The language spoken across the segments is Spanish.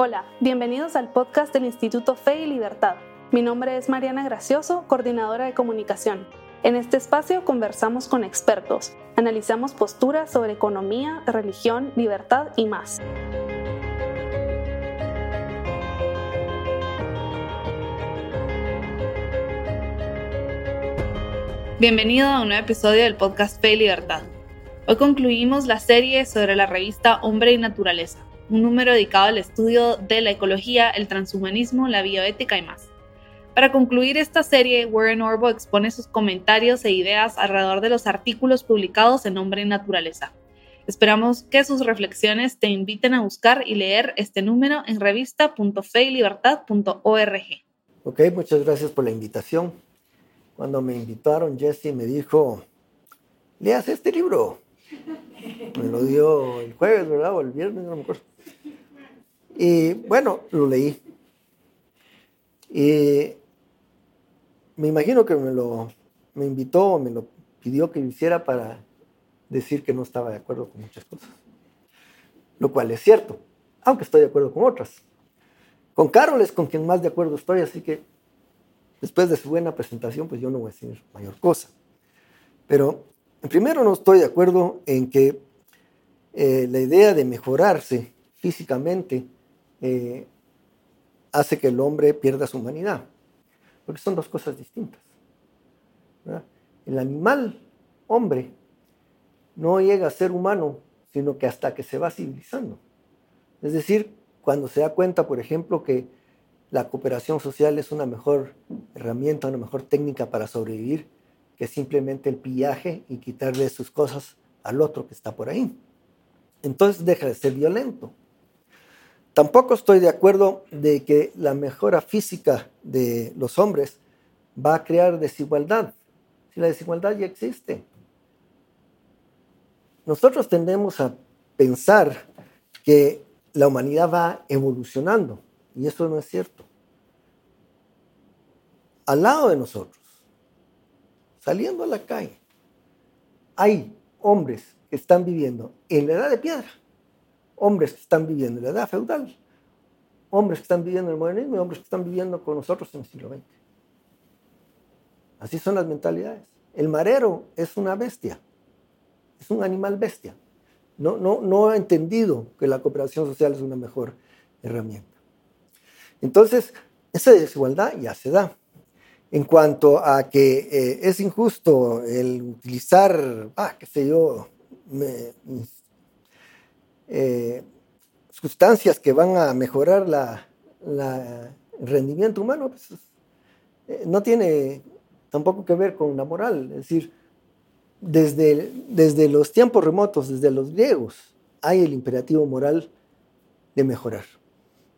Hola, bienvenidos al podcast del Instituto Fe y Libertad. Mi nombre es Mariana Gracioso, coordinadora de comunicación. En este espacio conversamos con expertos, analizamos posturas sobre economía, religión, libertad y más. Bienvenido a un nuevo episodio del podcast Fe y Libertad. Hoy concluimos la serie sobre la revista Hombre y Naturaleza un número dedicado al estudio de la ecología, el transhumanismo, la bioética y más. Para concluir esta serie, Warren Orbo expone sus comentarios e ideas alrededor de los artículos publicados en Hombre y Naturaleza. Esperamos que sus reflexiones te inviten a buscar y leer este número en revista.feylibertad.org. Ok, muchas gracias por la invitación. Cuando me invitaron, Jesse me dijo, leas este libro. Me lo dio el jueves, ¿verdad? O el viernes, no me acuerdo. Y bueno, lo leí. Y me imagino que me lo me invitó, me lo pidió que lo hiciera para decir que no estaba de acuerdo con muchas cosas. Lo cual es cierto, aunque estoy de acuerdo con otras. Con Carol es con quien más de acuerdo estoy, así que después de su buena presentación, pues yo no voy a decir mayor cosa. Pero primero no estoy de acuerdo en que eh, la idea de mejorarse físicamente eh, hace que el hombre pierda su humanidad, porque son dos cosas distintas. El animal hombre no llega a ser humano, sino que hasta que se va civilizando. Es decir, cuando se da cuenta, por ejemplo, que la cooperación social es una mejor herramienta, una mejor técnica para sobrevivir que simplemente el pillaje y quitarle sus cosas al otro que está por ahí. Entonces deja de ser violento. Tampoco estoy de acuerdo de que la mejora física de los hombres va a crear desigualdad, si la desigualdad ya existe. Nosotros tendemos a pensar que la humanidad va evolucionando, y eso no es cierto. Al lado de nosotros, saliendo a la calle, hay hombres que están viviendo en la edad de piedra hombres que están viviendo en la edad feudal, hombres que están viviendo en el modernismo y hombres que están viviendo con nosotros en el siglo XX. Así son las mentalidades. El marero es una bestia, es un animal bestia. No, no, no ha entendido que la cooperación social es una mejor herramienta. Entonces, esa desigualdad ya se da. En cuanto a que eh, es injusto el utilizar, ah, qué sé yo, me, eh, sustancias que van a mejorar el rendimiento humano, pues, eh, no tiene tampoco que ver con la moral. Es decir, desde, desde los tiempos remotos, desde los griegos, hay el imperativo moral de mejorar.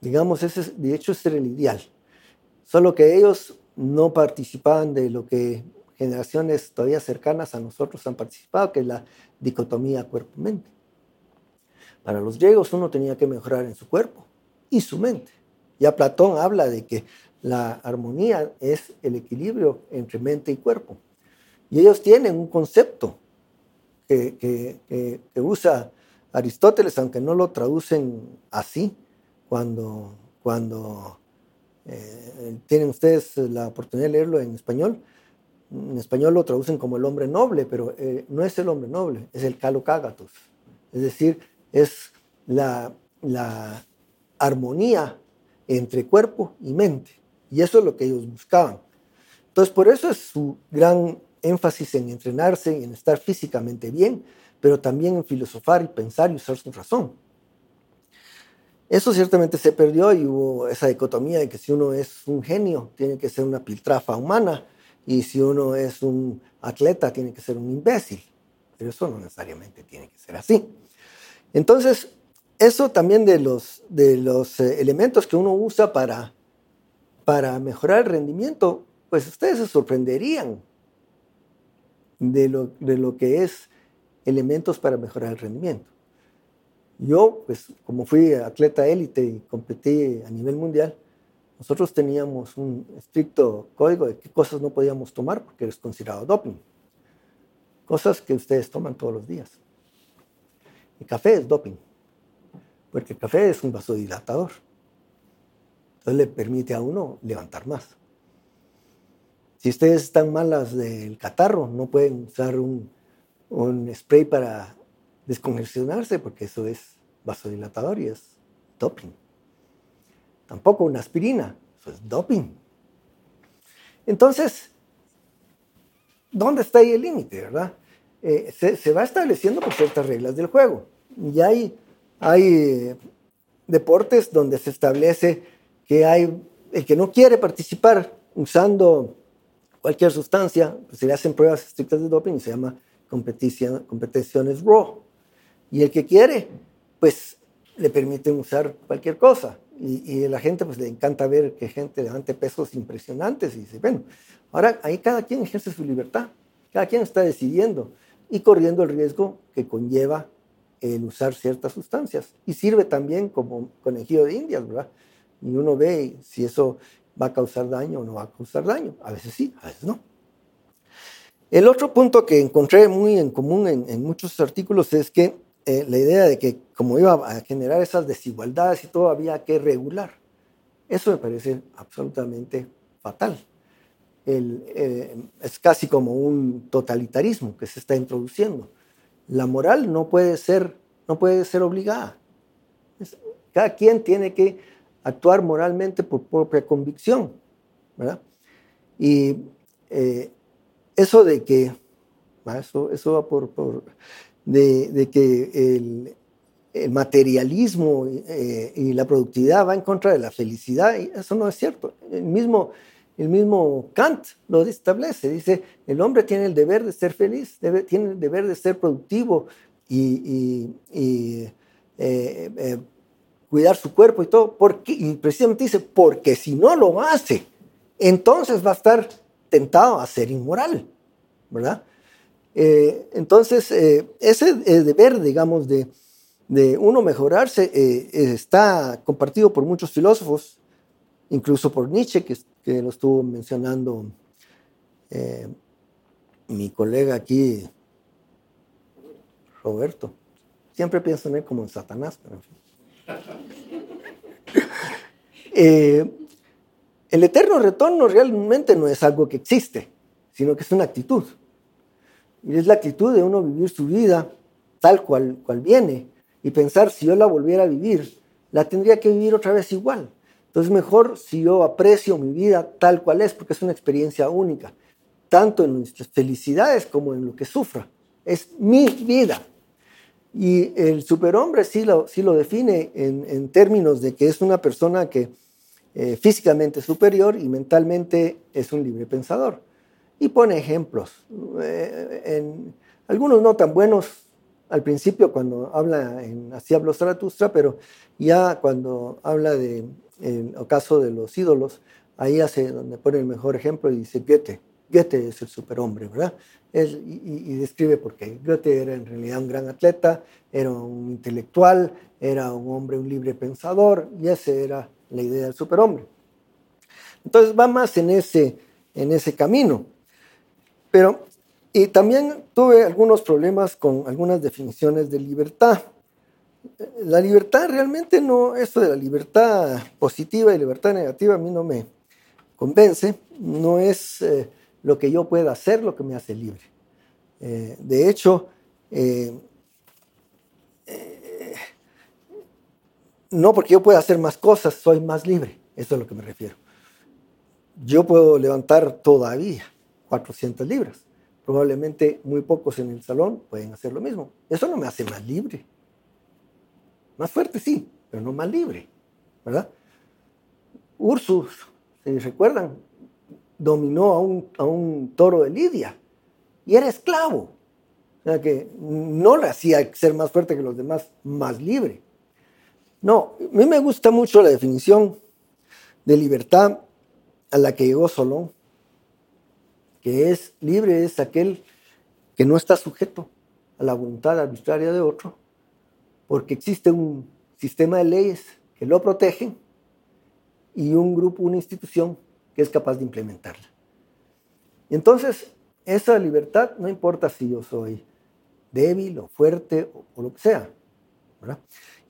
Digamos, ese, de hecho, ese era el ideal. Solo que ellos no participaban de lo que generaciones todavía cercanas a nosotros han participado, que es la dicotomía cuerpo-mente. Para los griegos uno tenía que mejorar en su cuerpo y su mente. Ya Platón habla de que la armonía es el equilibrio entre mente y cuerpo. Y ellos tienen un concepto que, usa Aristóteles, aunque no lo traducen así, cuando, cuando eh, tienen ustedes la oportunidad de leerlo en español. En español lo traducen como el hombre noble, pero eh, no es el hombre noble, es el calocágatos. Es decir, es la, armonía entre cuerpo y mente. Y eso es lo que ellos buscaban. Entonces, por eso es su gran énfasis en entrenarse, y en estar físicamente bien, pero también en filosofar y pensar y usar su razón. Eso ciertamente se perdió y hubo esa dicotomía de que si uno es un genio, tiene que ser una piltrafa humana, y si uno es un atleta, tiene que ser un imbécil. Pero eso no necesariamente tiene que ser así. Entonces, eso también de los, de los eh, elementos que uno usa para, para mejorar el rendimiento, pues ustedes se sorprenderían de lo, de lo que es elementos para mejorar el rendimiento. Yo, pues como fui atleta élite y competí a nivel mundial, nosotros teníamos un estricto código de qué cosas no podíamos tomar porque es considerado doping. Cosas que ustedes toman todos los días. El café es doping, porque el café es un vasodilatador. Entonces le permite a uno levantar más. Si ustedes están malas del catarro, no pueden usar un, un spray para descongestionarse porque eso es vasodilatador y es doping. Tampoco una aspirina, eso es doping. Entonces, ¿dónde está ahí el límite, verdad? Eh, se, va estableciendo por ciertas reglas del juego. Y hay, hay eh, deportes donde se establece que hay el que no quiere participar usando cualquier sustancia, pues se le hacen pruebas estrictas de doping y se llama competiciones raw. Y el que quiere, pues le permiten usar cualquier cosa. Y, a la gente pues le encanta ver que gente levante pesos impresionantes y dice, bueno, ahora ahí cada quien ejerce su libertad, cada quien está decidiendo y corriendo el riesgo que conlleva el usar ciertas sustancias. Y sirve también como conejillo de indias, ¿verdad? Y uno ve si eso va a causar daño o no va a causar daño. A veces sí, a veces no. El otro punto que encontré muy en común en muchos artículos es que eh, la idea de que como iba a generar esas desigualdades y todo, había que regular. Eso me parece absolutamente fatal. Eh, es casi como un totalitarismo que se está introduciendo. La moral no puede ser, no puede ser obligada. cada quien tiene que actuar moralmente por propia convicción. Y eh, eso de que, eso, eso va por, por de, que el, materialismo eh, y la productividad va en contra de la felicidad, y eso no es cierto. El mismo, el mismo Kant lo establece, dice, el hombre tiene el deber de ser feliz, debe, tiene el deber de ser productivo y, eh, eh, cuidar su cuerpo y todo, porque, y precisamente dice, porque si no lo hace, entonces va a estar tentado a ser inmoral, ¿verdad? Eh, entonces, eh, ese eh, deber, digamos, de, uno mejorarse está compartido por muchos filósofos, incluso por Nietzsche, que, lo estuvo mencionando mi colega aquí, Roberto. Siempre pienso en él como en Satanás, pero en fin. el eterno retorno realmente no es algo que existe, sino que es una actitud. Y es la actitud de uno vivir su vida tal cual, cual viene y pensar si yo la volviera a vivir, la tendría que vivir otra vez igual. Entonces mejor si yo aprecio mi vida tal cual es, porque es una experiencia única, tanto en nuestras felicidades como en lo que sufra. Es mi vida. Y el superhombre sí lo, sí lo define en, términos de que es una persona que eh, físicamente es superior y mentalmente es un libre pensador y pone ejemplos. Eh, algunos no tan buenos al principio cuando habla en Así habló Zaratustra, pero ya cuando habla de el caso de los ídolos, ahí hace donde pone el mejor ejemplo y dice Goethe. Goethe es el superhombre, ¿verdad? y, describe por qué. Goethe era en realidad un gran atleta, era un intelectual, era un hombre, un libre pensador, y esa era la idea del superhombre. Entonces va más en ese, en ese camino. Pero, y también tuve algunos problemas con algunas definiciones de libertad. La libertad realmente no, esto de la libertad positiva y libertad negativa a mí no me convence, no es eh, lo que yo pueda hacer lo que me hace libre. Eh, de hecho, eh, no porque yo pueda hacer más cosas, soy más libre, eso es a lo que me refiero. Yo puedo levantar todavía 400 libras. Probablemente muy pocos en el salón pueden hacer lo mismo. Eso no me hace más libre. Más fuerte sí, pero no más libre, ¿verdad? Ursus, si recuerdan, dominó a un, a un toro de Lidia y era esclavo. O sea que no le hacía ser más fuerte que los demás, más libre. No, a mí me gusta mucho la definición de libertad a la que llegó Solón que es libre es aquel que no está sujeto a la voluntad arbitraria de otro, porque existe un sistema de leyes que lo protegen y un grupo, una institución que es capaz de implementarla. Entonces, esa libertad no importa si yo soy débil o fuerte o, lo que sea.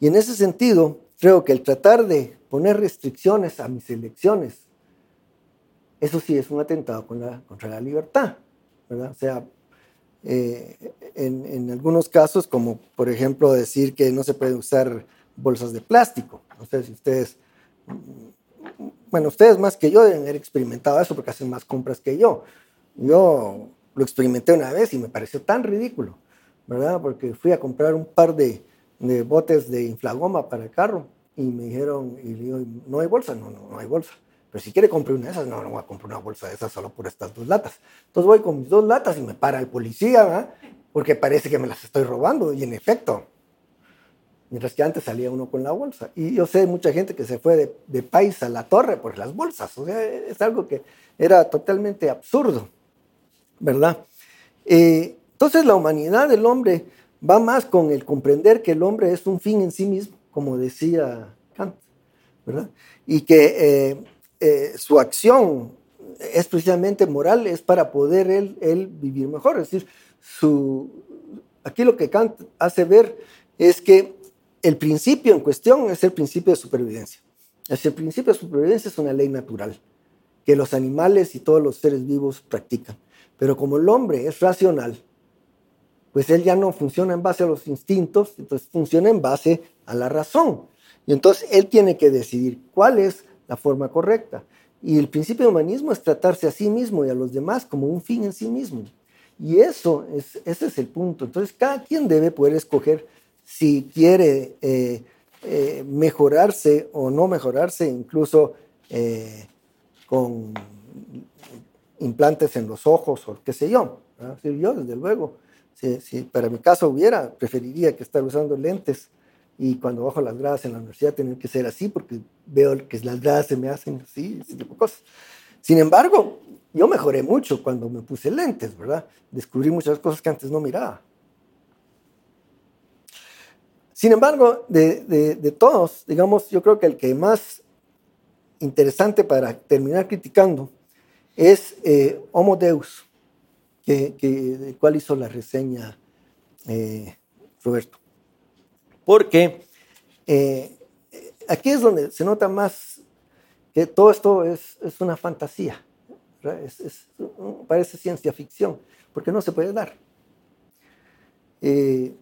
Y en ese sentido, creo que el tratar de poner restricciones a mis elecciones, eso sí es un atentado contra la libertad, ¿verdad? O sea, eh, en, algunos casos, como por ejemplo decir que no se pueden usar bolsas de plástico. No sé si ustedes, bueno, ustedes más que yo deben haber experimentado eso porque hacen más compras que yo. Yo lo experimenté una vez y me pareció tan ridículo, ¿verdad? Porque fui a comprar un par de, de botes de inflagoma para el carro y me dijeron, y digo, ¿no hay bolsa? No, no, no hay bolsa. Pero si quiere comprar una de esas, no, no voy a comprar una bolsa de esas solo por estas dos latas. Entonces voy con mis dos latas y me para el policía, ¿verdad? Porque parece que me las estoy robando. Y en efecto, mientras que antes salía uno con la bolsa. Y yo sé mucha gente que se fue de, de país a la torre por las bolsas. O sea, es algo que era totalmente absurdo, ¿verdad? Eh, entonces la humanidad del hombre va más con el comprender que el hombre es un fin en sí mismo, como decía Kant, ¿verdad? Y que eh, eh, su acción es precisamente moral, es para poder él, vivir mejor. Es decir, su, aquí lo que Kant hace ver es que el principio en cuestión es el principio de supervivencia. Es el principio de supervivencia es una ley natural que los animales y todos los seres vivos practican. Pero como el hombre es racional, pues él ya no funciona en base a los instintos, entonces funciona en base a la razón. Y entonces él tiene que decidir cuál es la forma correcta. Y el principio de humanismo es tratarse a sí mismo y a los demás como un fin en sí mismo. Y eso es, ese es el punto. Entonces, cada quien debe poder escoger si quiere eh, eh, mejorarse o no mejorarse, incluso eh, con implantes en los ojos o qué sé yo. Yo, desde luego, si, si, para mi caso hubiera, preferiría que estar usando lentes y cuando bajo las gradas en la universidad tener que ser así porque veo que las gradas se me hacen así, ese tipo de cosas. Sin embargo, yo mejoré mucho cuando me puse lentes, ¿verdad? Descubrí muchas cosas que antes no miraba. Sin embargo, de, todos, digamos, yo creo que el que más interesante para terminar criticando es eh, Homo Deus, que, que, del cual hizo la reseña eh, Roberto. Porque eh, aquí es donde se nota más que todo esto es, es una fantasía, parece ciencia ficción, porque no se puede dar. Eh,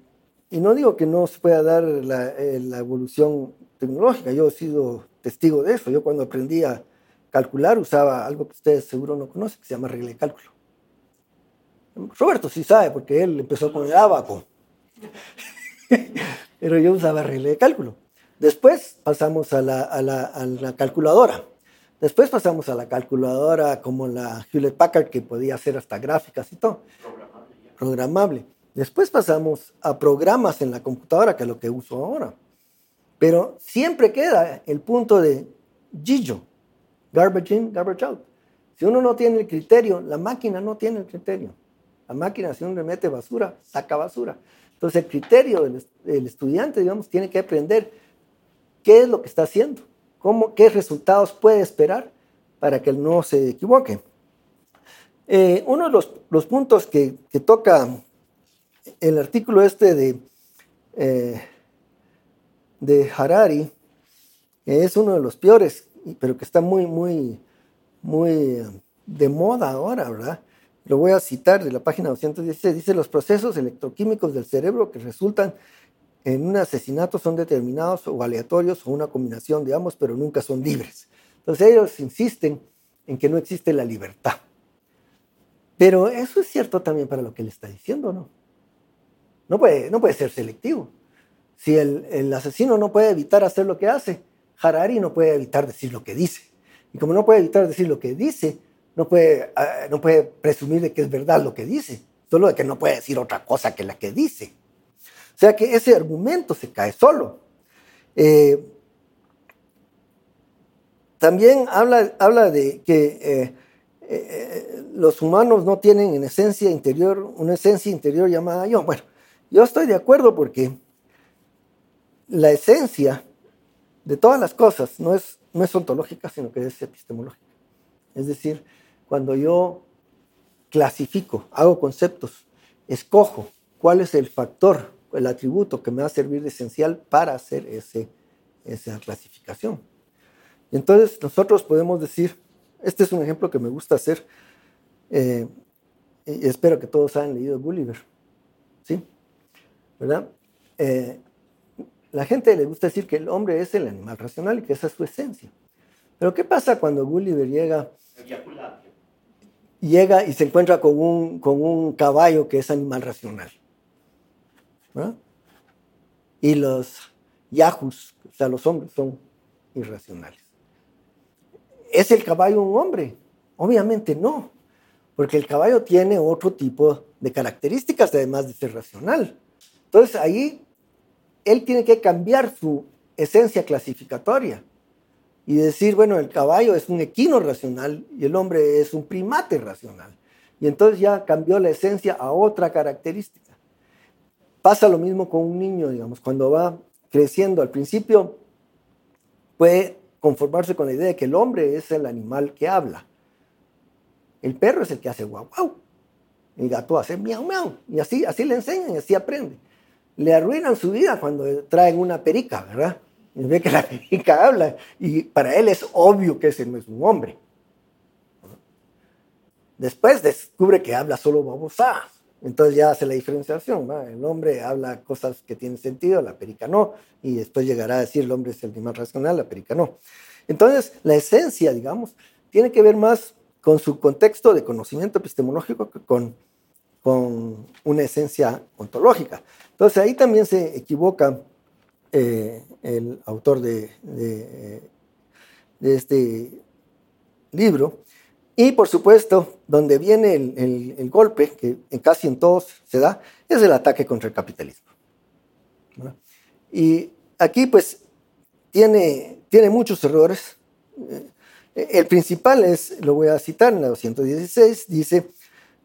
y no digo que no se pueda dar la, eh, la, evolución tecnológica, yo he sido testigo de eso. Yo cuando aprendí a calcular usaba algo que ustedes seguro no conocen, que se llama regla de cálculo. Roberto sí sabe, porque él empezó con el abaco. pero yo usaba regla de cálculo. Después pasamos a la, calculadora. Después pasamos a la calculadora como la Hewlett Packard, que podía hacer hasta gráficas y todo. Programable. Programable. Después pasamos a programas en la computadora, que es lo que uso ahora. Pero siempre queda el punto de Gillo, garbage in, garbage out. Si uno no tiene el criterio, la máquina no tiene el criterio. La máquina, si uno le mete basura, saca basura. Entonces, el criterio del, estudiante, digamos, tiene que aprender qué es lo que está haciendo, cómo, qué resultados puede esperar para que no se equivoque. Eh, uno de los, puntos que, toca el artículo este de, eh, de Harari, es uno de los peores, pero que está muy, muy, muy de moda ahora, ¿verdad? Lo voy a citar de la página 216. Dice, los procesos electroquímicos del cerebro que resultan en un asesinato son determinados o aleatorios o una combinación de ambos, pero nunca son libres. Entonces ellos insisten en que no existe la libertad. Pero eso es cierto también para lo que él está diciendo, ¿no? No puede, no puede ser selectivo. Si el, el asesino no puede evitar hacer lo que hace, Harari no puede evitar decir lo que dice. Y como no puede evitar decir lo que dice, no puede, ah, no puede presumir de que es verdad lo que dice, solo de que no puede decir otra cosa que la que dice. O sea que ese argumento se cae solo. Eh, también habla, habla de que eh, eh, los humanos no tienen en esencia interior, una esencia interior llamada yo. Bueno, yo estoy de acuerdo porque la esencia de todas las cosas no es, no es ontológica, sino que es epistemológica. Es decir, cuando yo clasifico, hago conceptos, escojo cuál es el factor, el atributo que me va a servir de esencial para hacer esa clasificación. entonces nosotros podemos decir, este es un ejemplo que me gusta hacer, eh, y espero que todos hayan leído Gulliver, ¿sí? ¿Verdad? Eh, la gente le gusta decir que el hombre es el animal racional y que esa es su esencia. Pero ¿qué pasa cuando Gulliver llega, llega y se encuentra con un, con un caballo que es animal racional? Y los yahus, o sea, los hombres son irracionales. ¿Es el caballo un hombre? Obviamente no, porque el caballo tiene otro tipo de características además de ser racional. Entonces ahí él tiene que cambiar su esencia clasificatoria y decir, bueno, el caballo es un equino racional y el hombre es un primate racional. Y entonces ya cambió la esencia a otra característica. Pasa lo mismo con un niño, digamos, cuando va creciendo al principio puede conformarse con la idea de que el hombre es el animal que habla. El perro es el que hace guau guau. El gato hace miau miau. Y así, así le enseñan y así aprende le arruinan su vida cuando traen una perica, ¿verdad? Y ve que la perica habla y para él es obvio que ese no es un hombre. Después descubre que habla solo babosadas. Entonces ya hace la diferenciación. El hombre habla cosas que tienen sentido, la perica no. Y después llegará a decir el hombre es el animal racional, la perica no. Entonces la esencia, digamos, tiene que ver más con su contexto de conocimiento epistemológico que con, con una esencia ontológica. Entonces ahí también se equivoca eh, el autor de, de, este libro. Y por supuesto, donde viene el, golpe, que casi en todos se da, es el ataque contra el capitalismo. Y aquí pues tiene, tiene muchos errores. Eh, el principal es, lo voy a citar en la 216, dice,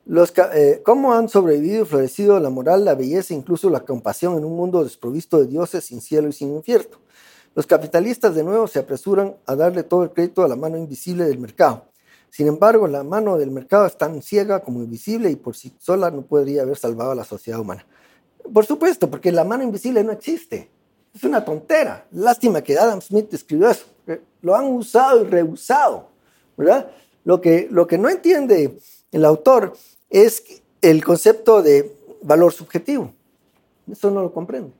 los, eh, ¿Cómo han sobrevivido y florecido la moral, la belleza, incluso la compasión en un mundo desprovisto de dioses, sin cielo y sin infierno? Los capitalistas de nuevo se apresuran a darle todo el crédito a la mano invisible del mercado. Sin embargo, la mano del mercado es tan ciega como invisible y por sí sola no podría haber salvado a la sociedad humana. Por supuesto, porque la mano invisible no existe. Es una tontera. Lástima que Adam Smith escribió eso. Lo han usado y reusado. ¿verdad? Lo que, lo que no entiende el autor es el concepto de valor subjetivo. Eso no lo comprende.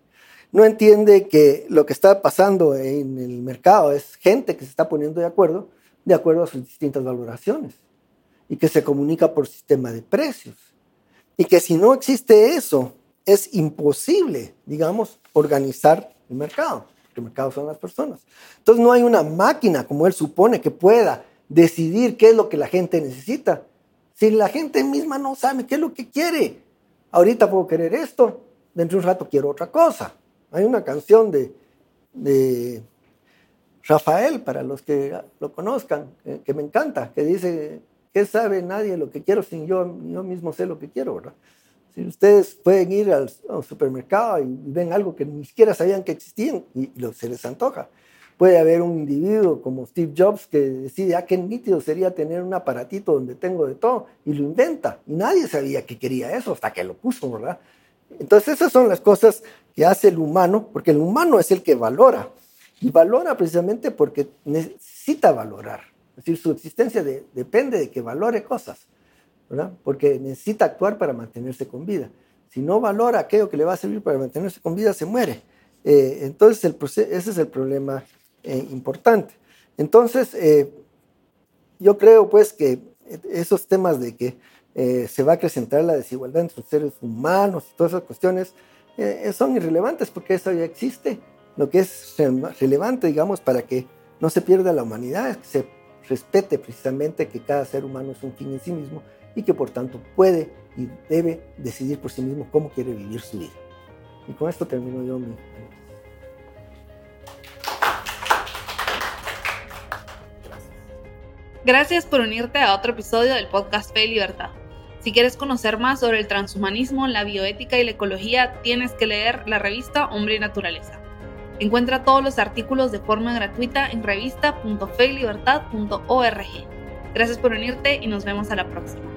No entiende que lo que está pasando en el mercado es gente que se está poniendo de acuerdo, de acuerdo a sus distintas valoraciones, y que se comunica por sistema de precios. Y que si no existe eso, es imposible, digamos, organizar el mercado. El mercado son las personas. Entonces no hay una máquina como él supone que pueda decidir qué es lo que la gente necesita si la gente misma no sabe qué es lo que quiere. Ahorita puedo querer esto, dentro de un rato quiero otra cosa. Hay una canción de, de Rafael, para los que lo conozcan, que, me encanta, que dice, ¿qué sabe nadie lo que quiero sin yo, yo mismo sé lo que quiero, verdad? Si ustedes pueden ir al, supermercado y ven algo que ni siquiera sabían que existían y, y se les antoja. Puede haber un individuo como Steve Jobs que decide, ah, qué nítido sería tener un aparatito donde tengo de todo, y lo inventa. Y nadie sabía que quería eso hasta que lo puso, ¿verdad? Entonces esas son las cosas que hace el humano, porque el humano es el que valora. Y valora precisamente porque necesita valorar. Es decir, su existencia depende de que valore cosas, ¿verdad? Porque necesita actuar para mantenerse con vida. Si no valora aquello que le va a servir para mantenerse con vida, se muere. Eh, entonces, el ese es el problema eh, importante. Entonces, eh, yo creo pues que esos temas de que eh, se va a acrecentar la desigualdad entre los seres humanos y todas esas cuestiones son irrelevantes porque eso ya existe. Lo que es relevante, digamos, para que no se pierda la humanidad es que se respete precisamente que cada ser humano es un fin en sí mismo y que por tanto puede y debe decidir por sí mismo cómo quiere vivir su vida. Y con esto termino yo mi Gracias por unirte a otro episodio del podcast Fe y Libertad. Si quieres conocer más sobre el transhumanismo, la bioética y la ecología, tienes que leer la revista Hombre y Naturaleza. Encuentra todos los artículos de forma gratuita en revista.feylibertad.org. Gracias por unirte y nos vemos a la próxima.